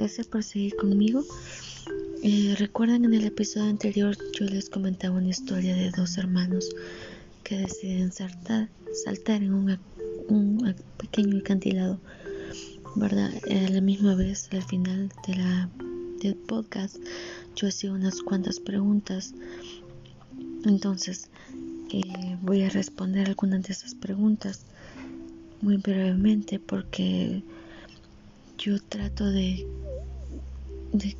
Gracias por seguir conmigo. Eh, Recuerdan en el episodio anterior yo les comentaba una historia de dos hermanos que deciden saltar, en un, pequeño acantilado, ¿verdad? A la misma vez, al final del podcast, yo hacía unas cuantas preguntas. Entonces, eh, voy a responder algunas de esas preguntas muy brevemente porque yo trato de,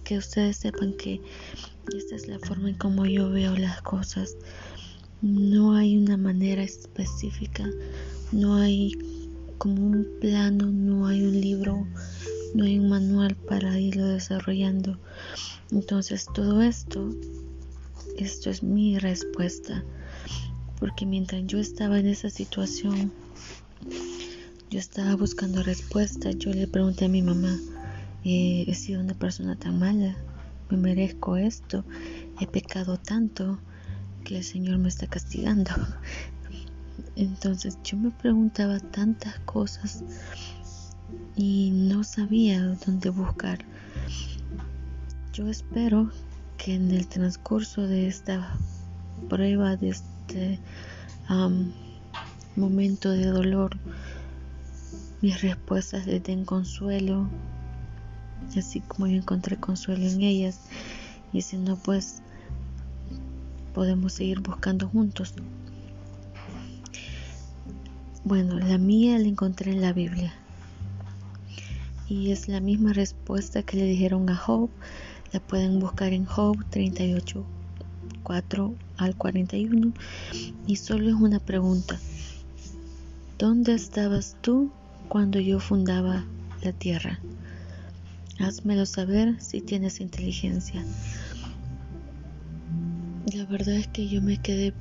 que ustedes sepan que esta es la forma en como yo veo las cosas. No hay una manera específica, no hay como un plano, no hay un libro, no hay un manual para irlo desarrollando. Entonces todo esto, esto es mi respuesta, porque mientras yo estaba en esa situación, yo estaba buscando respuesta. Yo le pregunté a mi mamá, eh, he sido una persona tan mala, me merezco esto, he pecado tanto que el Señor me está castigando. Entonces yo me preguntaba tantas cosas y no sabía dónde buscar. Yo espero que en el transcurso de esta prueba, de este momento de dolor, mis respuestas les den consuelo, así como yo encontré consuelo en ellas. Y si no, pues podemos seguir buscando juntos. Bueno, la mía la encontré en la Biblia. Y es la misma respuesta que le dijeron a Job. La pueden buscar en Job 38, 4 al 41. Y solo es una pregunta. ¿Dónde estabas tú cuando yo fundaba la tierra. Házmelo saber si tienes inteligencia. La verdad es que yo me quedé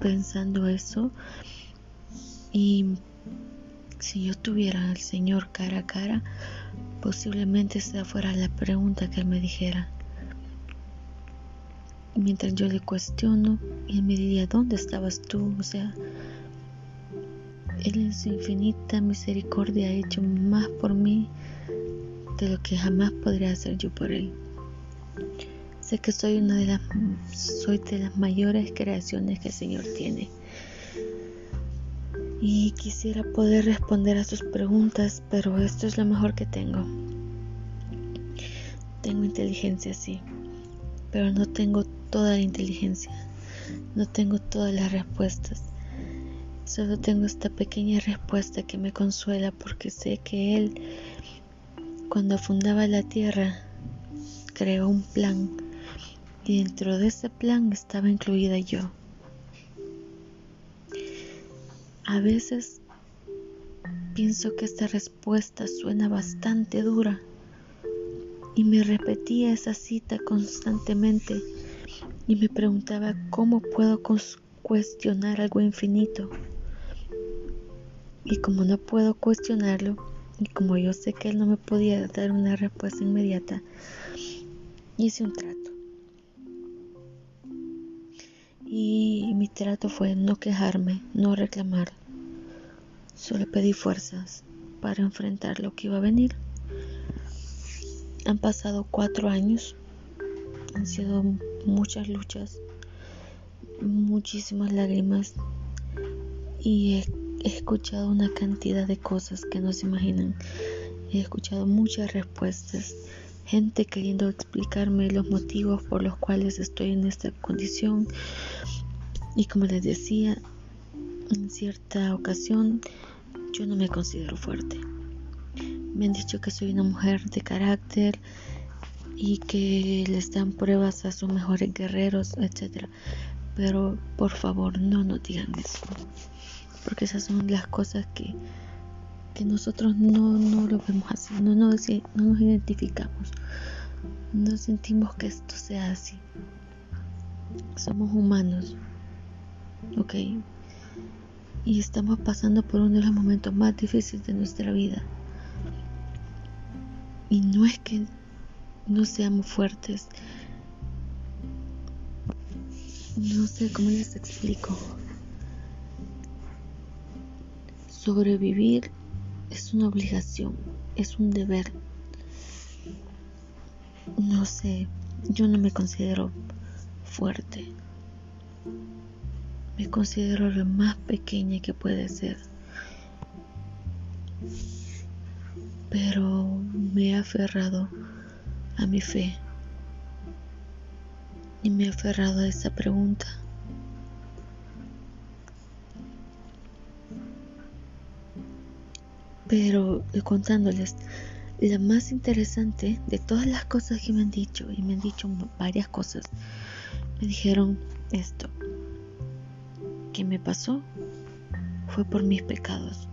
pensando eso y si yo tuviera al Señor cara a cara, posiblemente esa fuera la pregunta que Él me dijera. Mientras yo le cuestiono, Él me diría, ¿dónde estabas tú? O sea, él en su infinita misericordia ha hecho más por mí de lo que jamás podría hacer yo por Él. Sé que soy una de las, soy de las mayores creaciones que el Señor tiene. Y quisiera poder responder a sus preguntas, pero esto es lo mejor que tengo. Tengo inteligencia, sí, pero no tengo toda la inteligencia. No tengo todas las respuestas. Solo tengo esta pequeña respuesta que me consuela porque sé que Él, cuando fundaba la tierra, creó un plan y dentro de ese plan estaba incluida yo. A veces pienso que esta respuesta suena bastante dura y me repetía esa cita constantemente y me preguntaba cómo puedo cuestionar algo infinito. Y como no puedo cuestionarlo, y como yo sé que él no me podía dar una respuesta inmediata, hice un trato. Y mi trato fue no quejarme, no reclamar. Solo pedí fuerzas para enfrentar lo que iba a venir. Han pasado cuatro años. Han sido muchas luchas, muchísimas lágrimas. Y he escuchado una cantidad de cosas que no se imaginan. He escuchado muchas respuestas. Gente queriendo explicarme los motivos por los cuales estoy en esta condición. Y como les decía, en cierta ocasión yo no me considero fuerte. Me han dicho que soy una mujer de carácter y que les dan pruebas a sus mejores guerreros, etc. Pero por favor, no nos digan eso porque esas son las cosas que, que nosotros no, no lo vemos así, no, no, no nos identificamos, no sentimos que esto sea así. Somos humanos, ok, y estamos pasando por uno de los momentos más difíciles de nuestra vida. Y no es que no seamos fuertes, no sé cómo les explico. Sobrevivir es una obligación, es un deber. no sé, yo no me considero fuerte. Me considero lo más pequeña que puede ser. Pero me he aferrado a mi fe y me he aferrado a esa pregunta. Pero contándoles, la más interesante de todas las cosas que me han dicho, y me han dicho varias cosas, me dijeron esto, que me pasó fue por mis pecados.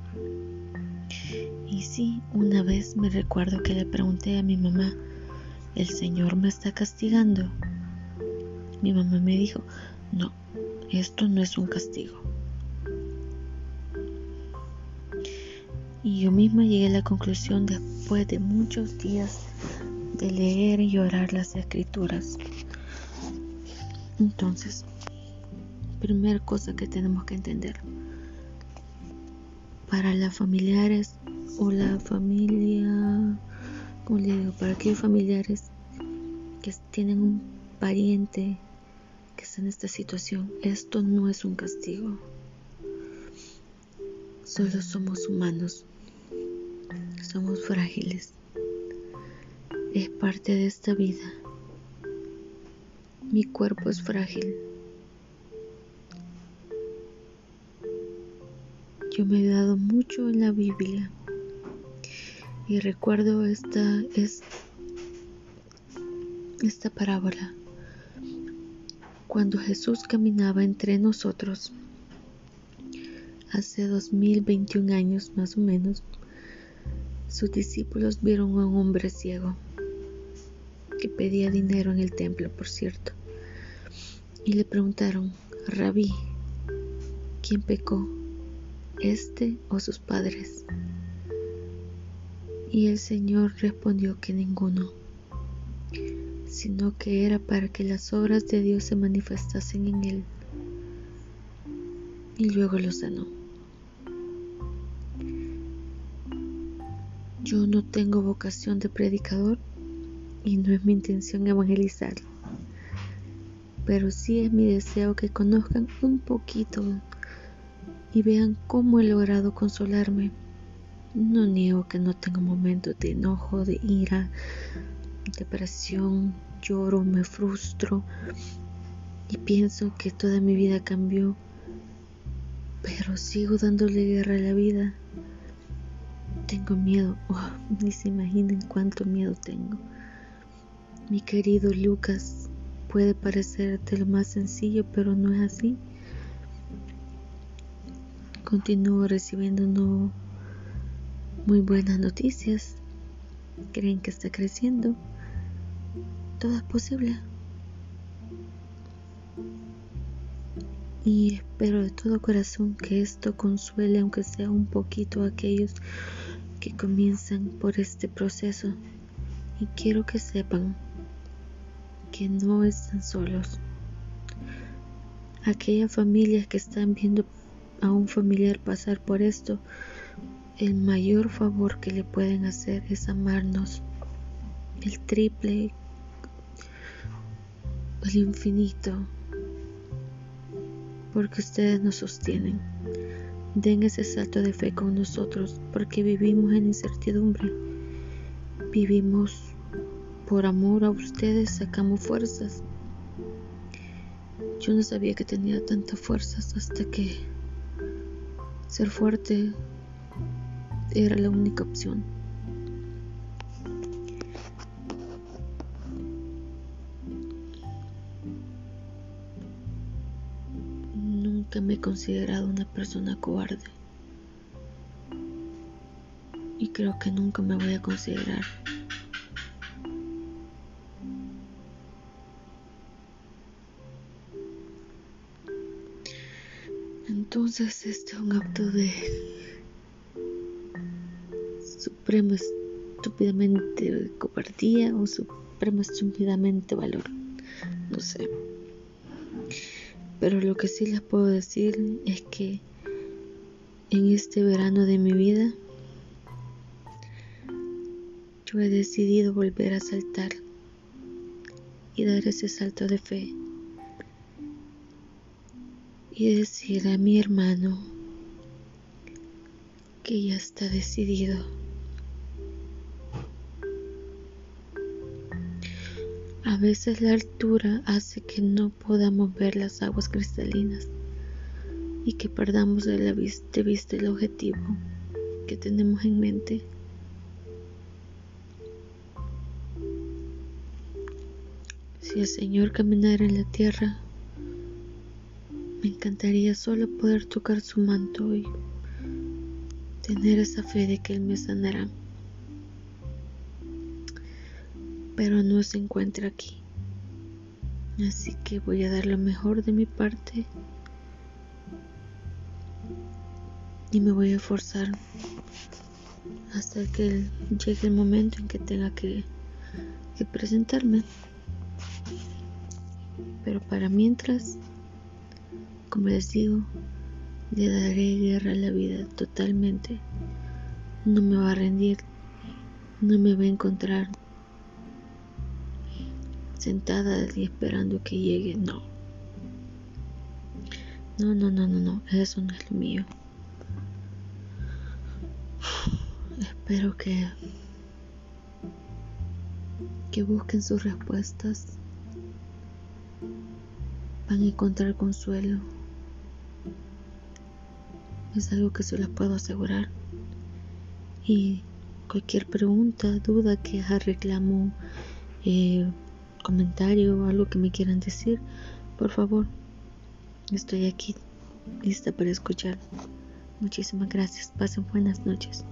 Y sí, una vez me recuerdo que le pregunté a mi mamá, ¿el Señor me está castigando? Mi mamá me dijo, no, esto no es un castigo. Y yo misma llegué a la conclusión después de muchos días de leer y orar las escrituras. Entonces, primera cosa que tenemos que entender. Para las familiares o la familia, como le digo, para aquellos familiares que tienen un pariente que está en esta situación, esto no es un castigo. Solo somos humanos somos frágiles. Es parte de esta vida. Mi cuerpo es frágil. Yo me he dado mucho en la Biblia y recuerdo esta, es, esta parábola cuando Jesús caminaba entre nosotros hace 2021 años más o menos sus discípulos vieron a un hombre ciego que pedía dinero en el templo, por cierto, y le preguntaron, Rabí, ¿quién pecó, este o sus padres? Y el Señor respondió que ninguno, sino que era para que las obras de Dios se manifestasen en él. Y luego lo sanó. Yo no tengo vocación de predicador y no es mi intención evangelizar, pero sí es mi deseo que conozcan un poquito y vean cómo he logrado consolarme. No niego que no tengo momentos de enojo, de ira, depresión, lloro, me frustro y pienso que toda mi vida cambió, pero sigo dándole guerra a la vida tengo miedo. Oh, ni se imaginan cuánto miedo tengo. Mi querido Lucas, puede parecerte lo más sencillo, pero no es así. Continúo recibiendo no muy buenas noticias. Creen que está creciendo. Todo es posible. Y espero de todo corazón que esto consuele, aunque sea un poquito, a aquellos que comienzan por este proceso y quiero que sepan que no están solos. Aquellas familias que están viendo a un familiar pasar por esto, el mayor favor que le pueden hacer es amarnos el triple, el infinito, porque ustedes nos sostienen. Den ese salto de fe con nosotros, porque vivimos en incertidumbre. Vivimos por amor a ustedes, sacamos fuerzas. Yo no sabía que tenía tantas fuerzas hasta que ser fuerte era la única opción. Me he considerado una persona cobarde. Y creo que nunca me voy a considerar. Entonces este es un acto de supremo estúpidamente cobardía o supremo estúpidamente valor. No sé. Pero lo que sí les puedo decir es que en este verano de mi vida yo he decidido volver a saltar y dar ese salto de fe y decir a mi hermano que ya está decidido. A veces la altura hace que no podamos ver las aguas cristalinas y que perdamos de, la vista, vista el objetivo que tenemos en mente. Si el Señor caminara en la tierra, me encantaría solo poder tocar su manto y tener esa fe de que Él me sanará. Pero no se encuentra aquí. Así que voy a dar lo mejor de mi parte y me voy a esforzar hasta que llegue el momento en que tenga que, que presentarme. Pero para mientras, como les digo, le daré guerra a la vida totalmente. No me va a rendir, no me va a encontrar sentada y esperando que llegue. No. No, no, no, no, no. Eso no es lo mío. Espero que que busquen sus respuestas. Van a encontrar consuelo. Es algo que se les puedo asegurar. Y cualquier pregunta, duda, queja, reclamo, eh, comentario o algo que me quieran decir, por favor, estoy aquí lista para escuchar. Muchísimas gracias. Pasen buenas noches.